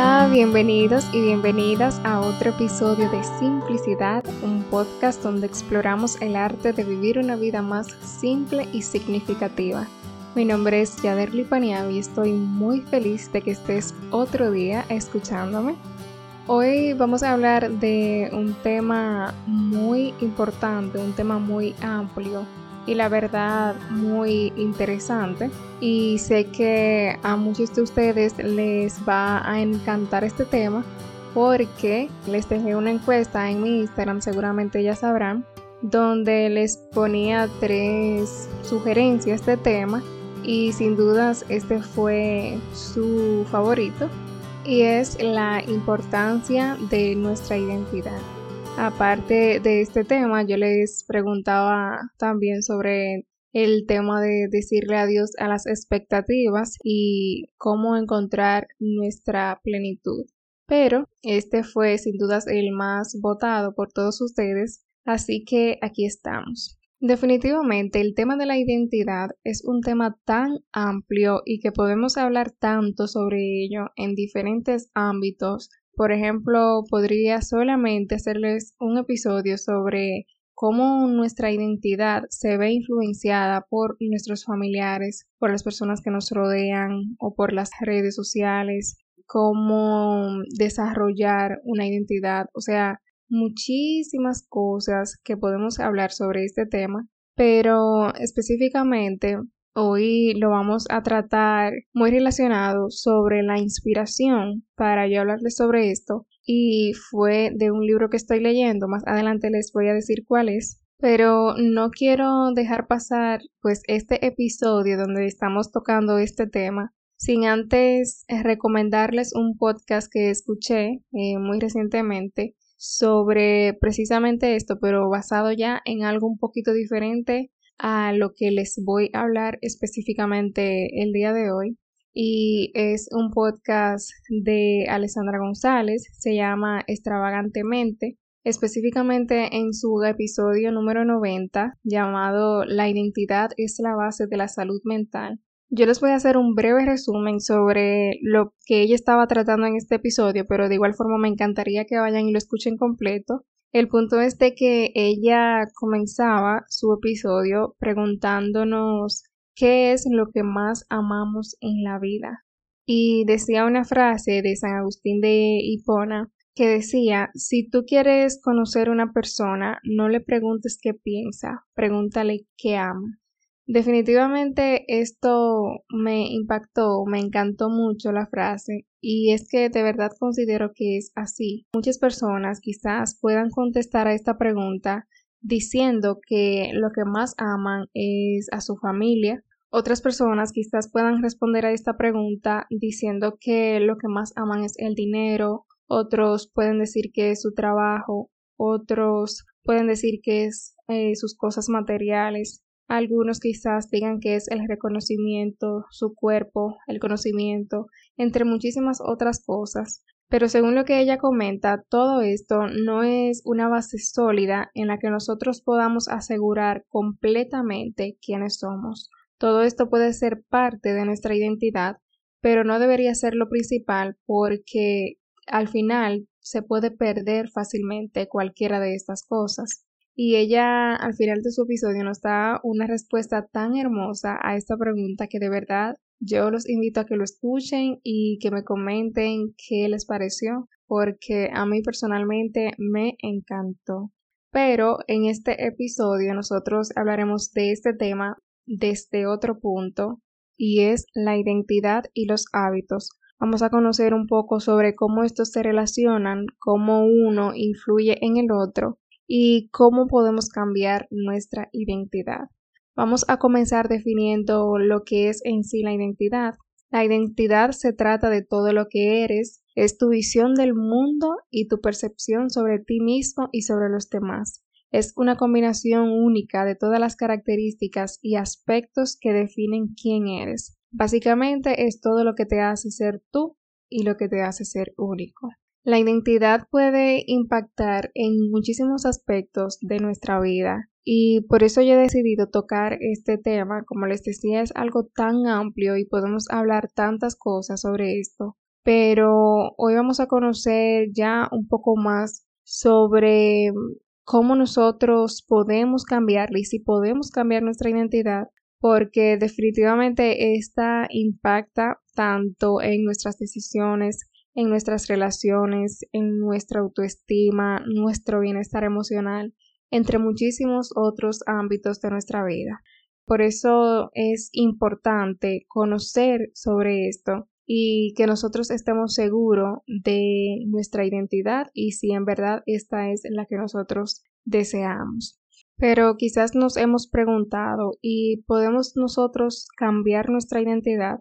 Hola, bienvenidos y bienvenidas a otro episodio de Simplicidad, un podcast donde exploramos el arte de vivir una vida más simple y significativa. Mi nombre es Yaderli Paniavi y estoy muy feliz de que estés otro día escuchándome. Hoy vamos a hablar de un tema muy importante, un tema muy amplio y la verdad muy interesante. Y sé que a muchos de ustedes les va a encantar este tema porque les dejé una encuesta en mi Instagram, seguramente ya sabrán, donde les ponía tres sugerencias de tema y sin dudas este fue su favorito y es la importancia de nuestra identidad. Aparte de este tema, yo les preguntaba también sobre el tema de decirle adiós a las expectativas y cómo encontrar nuestra plenitud. Pero este fue sin dudas el más votado por todos ustedes, así que aquí estamos. Definitivamente el tema de la identidad es un tema tan amplio y que podemos hablar tanto sobre ello en diferentes ámbitos. Por ejemplo, podría solamente hacerles un episodio sobre cómo nuestra identidad se ve influenciada por nuestros familiares, por las personas que nos rodean o por las redes sociales, cómo desarrollar una identidad, o sea, muchísimas cosas que podemos hablar sobre este tema, pero específicamente hoy lo vamos a tratar muy relacionado sobre la inspiración para yo hablarles sobre esto. Y fue de un libro que estoy leyendo, más adelante les voy a decir cuál es, pero no quiero dejar pasar pues este episodio donde estamos tocando este tema sin antes recomendarles un podcast que escuché eh, muy recientemente sobre precisamente esto, pero basado ya en algo un poquito diferente a lo que les voy a hablar específicamente el día de hoy. Y es un podcast de Alessandra González, se llama Extravagantemente, específicamente en su episodio número 90 llamado La identidad es la base de la salud mental. Yo les voy a hacer un breve resumen sobre lo que ella estaba tratando en este episodio, pero de igual forma me encantaría que vayan y lo escuchen completo. El punto es de que ella comenzaba su episodio preguntándonos qué es lo que más amamos en la vida. Y decía una frase de San Agustín de Hipona que decía, si tú quieres conocer una persona, no le preguntes qué piensa, pregúntale qué ama. Definitivamente esto me impactó, me encantó mucho la frase y es que de verdad considero que es así. Muchas personas quizás puedan contestar a esta pregunta diciendo que lo que más aman es a su familia. Otras personas quizás puedan responder a esta pregunta diciendo que lo que más aman es el dinero. Otros pueden decir que es su trabajo. Otros pueden decir que es eh, sus cosas materiales. Algunos quizás digan que es el reconocimiento, su cuerpo, el conocimiento, entre muchísimas otras cosas. Pero según lo que ella comenta, todo esto no es una base sólida en la que nosotros podamos asegurar completamente quiénes somos. Todo esto puede ser parte de nuestra identidad, pero no debería ser lo principal porque al final se puede perder fácilmente cualquiera de estas cosas. Y ella al final de su episodio nos da una respuesta tan hermosa a esta pregunta que de verdad yo los invito a que lo escuchen y que me comenten qué les pareció, porque a mí personalmente me encantó. Pero en este episodio nosotros hablaremos de este tema desde otro punto y es la identidad y los hábitos. Vamos a conocer un poco sobre cómo estos se relacionan, cómo uno influye en el otro y cómo podemos cambiar nuestra identidad. Vamos a comenzar definiendo lo que es en sí la identidad. La identidad se trata de todo lo que eres, es tu visión del mundo y tu percepción sobre ti mismo y sobre los demás. Es una combinación única de todas las características y aspectos que definen quién eres. Básicamente es todo lo que te hace ser tú y lo que te hace ser único. La identidad puede impactar en muchísimos aspectos de nuestra vida y por eso yo he decidido tocar este tema. Como les decía, es algo tan amplio y podemos hablar tantas cosas sobre esto. pero hoy vamos a conocer ya un poco más sobre cómo nosotros podemos cambiarla y si podemos cambiar nuestra identidad, porque definitivamente esta impacta tanto en nuestras decisiones, en nuestras relaciones, en nuestra autoestima, nuestro bienestar emocional, entre muchísimos otros ámbitos de nuestra vida. Por eso es importante conocer sobre esto y que nosotros estemos seguros de nuestra identidad y si en verdad esta es la que nosotros deseamos. Pero quizás nos hemos preguntado ¿y podemos nosotros cambiar nuestra identidad?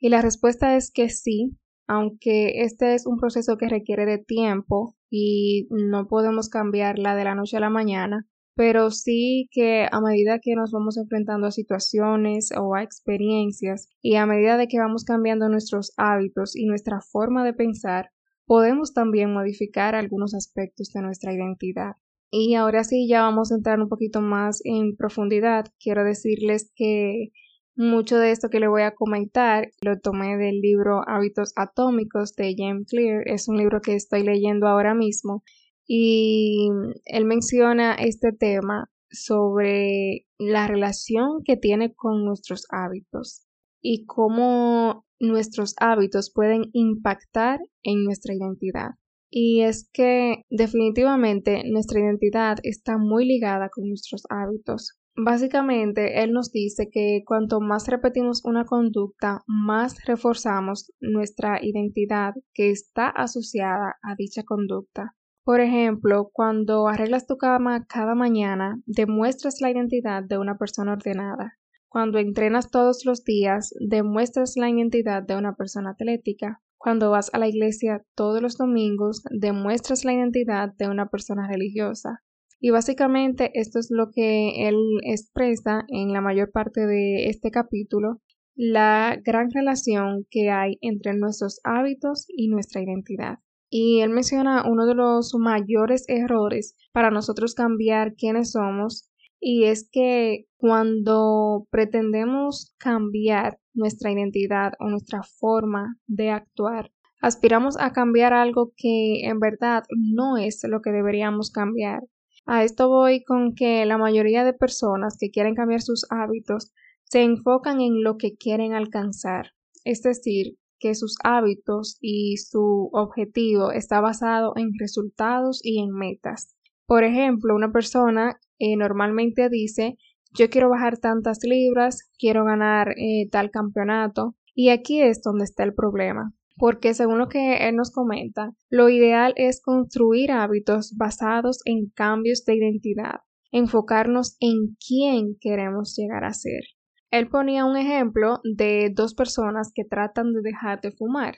Y la respuesta es que sí, aunque este es un proceso que requiere de tiempo y no podemos cambiarla de la noche a la mañana, pero sí que a medida que nos vamos enfrentando a situaciones o a experiencias y a medida de que vamos cambiando nuestros hábitos y nuestra forma de pensar, podemos también modificar algunos aspectos de nuestra identidad. Y ahora sí, ya vamos a entrar un poquito más en profundidad. Quiero decirles que mucho de esto que le voy a comentar lo tomé del libro Hábitos Atómicos de James Clear. Es un libro que estoy leyendo ahora mismo y él menciona este tema sobre la relación que tiene con nuestros hábitos y cómo nuestros hábitos pueden impactar en nuestra identidad. Y es que definitivamente nuestra identidad está muy ligada con nuestros hábitos. Básicamente, él nos dice que cuanto más repetimos una conducta, más reforzamos nuestra identidad que está asociada a dicha conducta. Por ejemplo, cuando arreglas tu cama cada mañana, demuestras la identidad de una persona ordenada. Cuando entrenas todos los días, demuestras la identidad de una persona atlética. Cuando vas a la iglesia todos los domingos, demuestras la identidad de una persona religiosa. Y básicamente esto es lo que él expresa en la mayor parte de este capítulo, la gran relación que hay entre nuestros hábitos y nuestra identidad. Y él menciona uno de los mayores errores para nosotros cambiar quiénes somos y es que cuando pretendemos cambiar nuestra identidad o nuestra forma de actuar, aspiramos a cambiar algo que en verdad no es lo que deberíamos cambiar. A esto voy con que la mayoría de personas que quieren cambiar sus hábitos se enfocan en lo que quieren alcanzar, es decir, que sus hábitos y su objetivo está basado en resultados y en metas. Por ejemplo, una persona eh, normalmente dice yo quiero bajar tantas libras, quiero ganar eh, tal campeonato y aquí es donde está el problema. Porque según lo que él nos comenta, lo ideal es construir hábitos basados en cambios de identidad, enfocarnos en quién queremos llegar a ser. Él ponía un ejemplo de dos personas que tratan de dejar de fumar.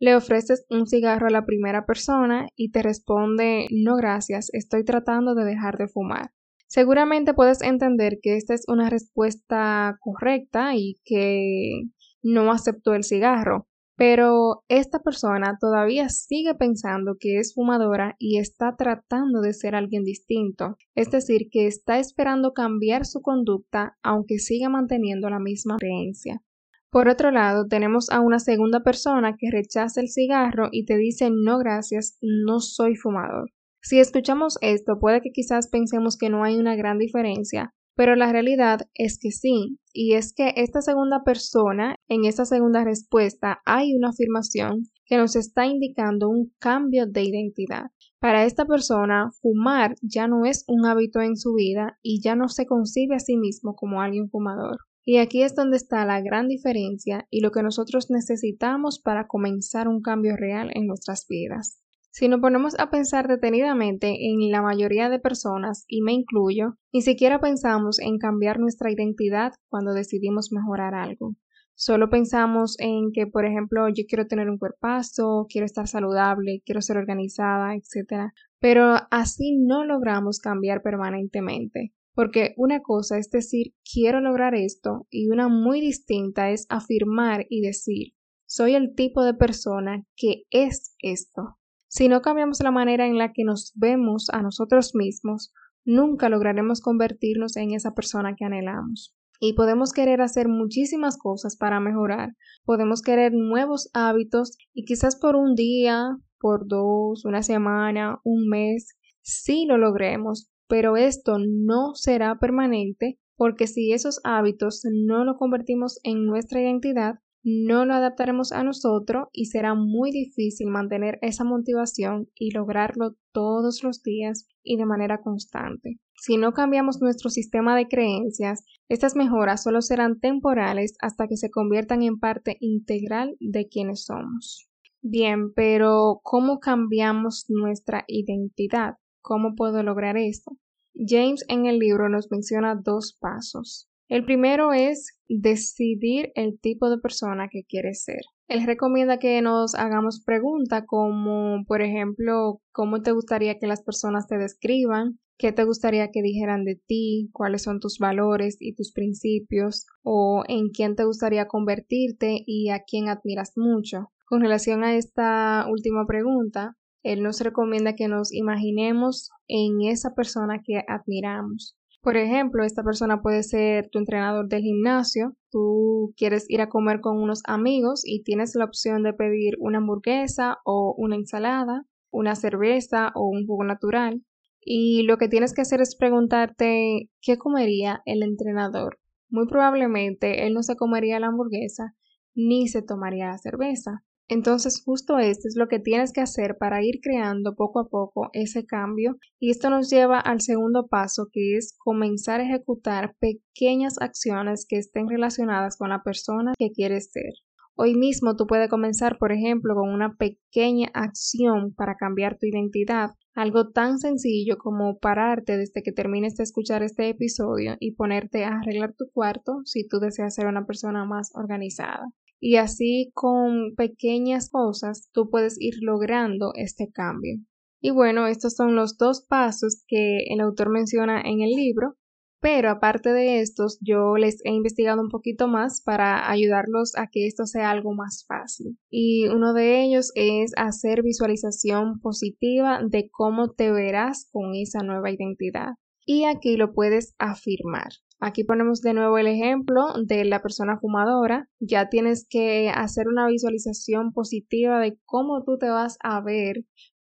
Le ofreces un cigarro a la primera persona y te responde no gracias, estoy tratando de dejar de fumar. Seguramente puedes entender que esta es una respuesta correcta y que no aceptó el cigarro, pero esta persona todavía sigue pensando que es fumadora y está tratando de ser alguien distinto, es decir, que está esperando cambiar su conducta aunque siga manteniendo la misma creencia. Por otro lado, tenemos a una segunda persona que rechaza el cigarro y te dice no gracias, no soy fumador. Si escuchamos esto, puede que quizás pensemos que no hay una gran diferencia, pero la realidad es que sí, y es que esta segunda persona, en esta segunda respuesta, hay una afirmación que nos está indicando un cambio de identidad. Para esta persona, fumar ya no es un hábito en su vida y ya no se concibe a sí mismo como alguien fumador. Y aquí es donde está la gran diferencia y lo que nosotros necesitamos para comenzar un cambio real en nuestras vidas. Si nos ponemos a pensar detenidamente en la mayoría de personas, y me incluyo, ni siquiera pensamos en cambiar nuestra identidad cuando decidimos mejorar algo. Solo pensamos en que, por ejemplo, yo quiero tener un cuerpazo, quiero estar saludable, quiero ser organizada, etc. Pero así no logramos cambiar permanentemente. Porque una cosa es decir quiero lograr esto y una muy distinta es afirmar y decir soy el tipo de persona que es esto. Si no cambiamos la manera en la que nos vemos a nosotros mismos, nunca lograremos convertirnos en esa persona que anhelamos. y podemos querer hacer muchísimas cosas para mejorar. Podemos querer nuevos hábitos y quizás por un día, por dos, una semana, un mes, sí lo logremos, pero esto no será permanente porque si esos hábitos no lo convertimos en nuestra identidad, no lo adaptaremos a nosotros y será muy difícil mantener esa motivación y lograrlo todos los días y de manera constante. Si no cambiamos nuestro sistema de creencias, estas mejoras solo serán temporales hasta que se conviertan en parte integral de quienes somos. Bien, pero ¿cómo cambiamos nuestra identidad? ¿Cómo puedo lograr esto? James en el libro nos menciona dos pasos. El primero es decidir el tipo de persona que quieres ser. Él recomienda que nos hagamos preguntas como, por ejemplo, ¿cómo te gustaría que las personas te describan? ¿Qué te gustaría que dijeran de ti? ¿Cuáles son tus valores y tus principios? ¿O en quién te gustaría convertirte y a quién admiras mucho? Con relación a esta última pregunta, él nos recomienda que nos imaginemos en esa persona que admiramos. Por ejemplo, esta persona puede ser tu entrenador del gimnasio, tú quieres ir a comer con unos amigos y tienes la opción de pedir una hamburguesa o una ensalada, una cerveza o un jugo natural. Y lo que tienes que hacer es preguntarte qué comería el entrenador. Muy probablemente él no se comería la hamburguesa ni se tomaría la cerveza. Entonces, justo esto es lo que tienes que hacer para ir creando poco a poco ese cambio. Y esto nos lleva al segundo paso, que es comenzar a ejecutar pequeñas acciones que estén relacionadas con la persona que quieres ser. Hoy mismo tú puedes comenzar, por ejemplo, con una pequeña acción para cambiar tu identidad. Algo tan sencillo como pararte desde que termines de escuchar este episodio y ponerte a arreglar tu cuarto si tú deseas ser una persona más organizada y así con pequeñas cosas tú puedes ir logrando este cambio. Y bueno, estos son los dos pasos que el autor menciona en el libro, pero aparte de estos yo les he investigado un poquito más para ayudarlos a que esto sea algo más fácil. Y uno de ellos es hacer visualización positiva de cómo te verás con esa nueva identidad. Y aquí lo puedes afirmar. Aquí ponemos de nuevo el ejemplo de la persona fumadora. Ya tienes que hacer una visualización positiva de cómo tú te vas a ver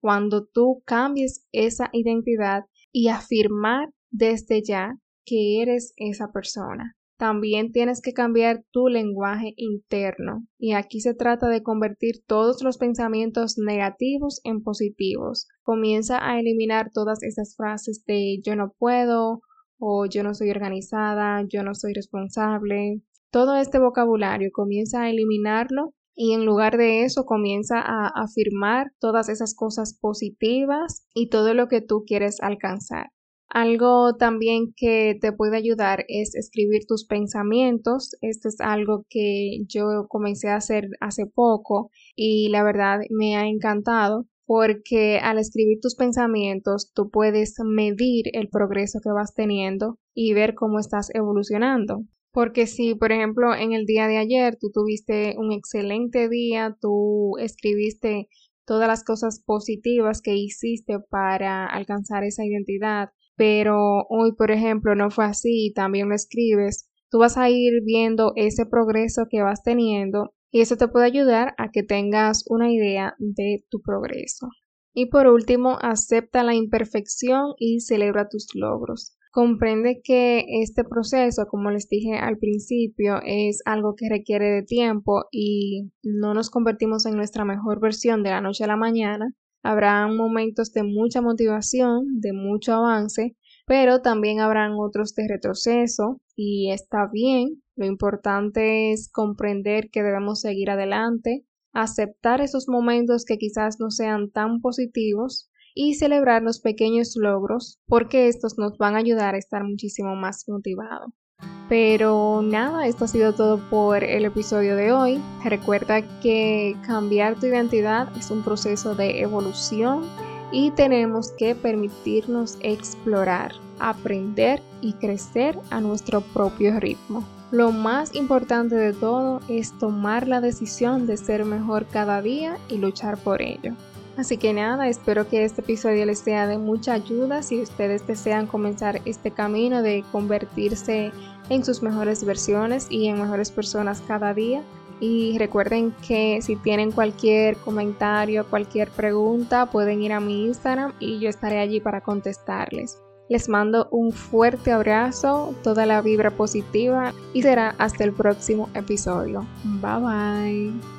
cuando tú cambies esa identidad y afirmar desde ya que eres esa persona. También tienes que cambiar tu lenguaje interno y aquí se trata de convertir todos los pensamientos negativos en positivos. Comienza a eliminar todas esas frases de yo no puedo o yo no soy organizada, yo no soy responsable. Todo este vocabulario comienza a eliminarlo y en lugar de eso comienza a afirmar todas esas cosas positivas y todo lo que tú quieres alcanzar. Algo también que te puede ayudar es escribir tus pensamientos. Esto es algo que yo comencé a hacer hace poco y la verdad me ha encantado porque al escribir tus pensamientos tú puedes medir el progreso que vas teniendo y ver cómo estás evolucionando. Porque si, por ejemplo, en el día de ayer tú tuviste un excelente día, tú escribiste todas las cosas positivas que hiciste para alcanzar esa identidad, pero hoy, por ejemplo, no fue así también lo escribes, tú vas a ir viendo ese progreso que vas teniendo y eso te puede ayudar a que tengas una idea de tu progreso. Y por último, acepta la imperfección y celebra tus logros. Comprende que este proceso, como les dije al principio, es algo que requiere de tiempo y no nos convertimos en nuestra mejor versión de la noche a la mañana. Habrá momentos de mucha motivación, de mucho avance, pero también habrán otros de retroceso y está bien. Lo importante es comprender que debemos seguir adelante, aceptar esos momentos que quizás no sean tan positivos y celebrar los pequeños logros porque estos nos van a ayudar a estar muchísimo más motivados. Pero nada, esto ha sido todo por el episodio de hoy. Recuerda que cambiar tu identidad es un proceso de evolución y tenemos que permitirnos explorar, aprender y crecer a nuestro propio ritmo. Lo más importante de todo es tomar la decisión de ser mejor cada día y luchar por ello. Así que nada, espero que este episodio les sea de mucha ayuda si ustedes desean comenzar este camino de convertirse en sus mejores versiones y en mejores personas cada día. Y recuerden que si tienen cualquier comentario, cualquier pregunta, pueden ir a mi Instagram y yo estaré allí para contestarles. Les mando un fuerte abrazo, toda la vibra positiva y será hasta el próximo episodio. Bye bye.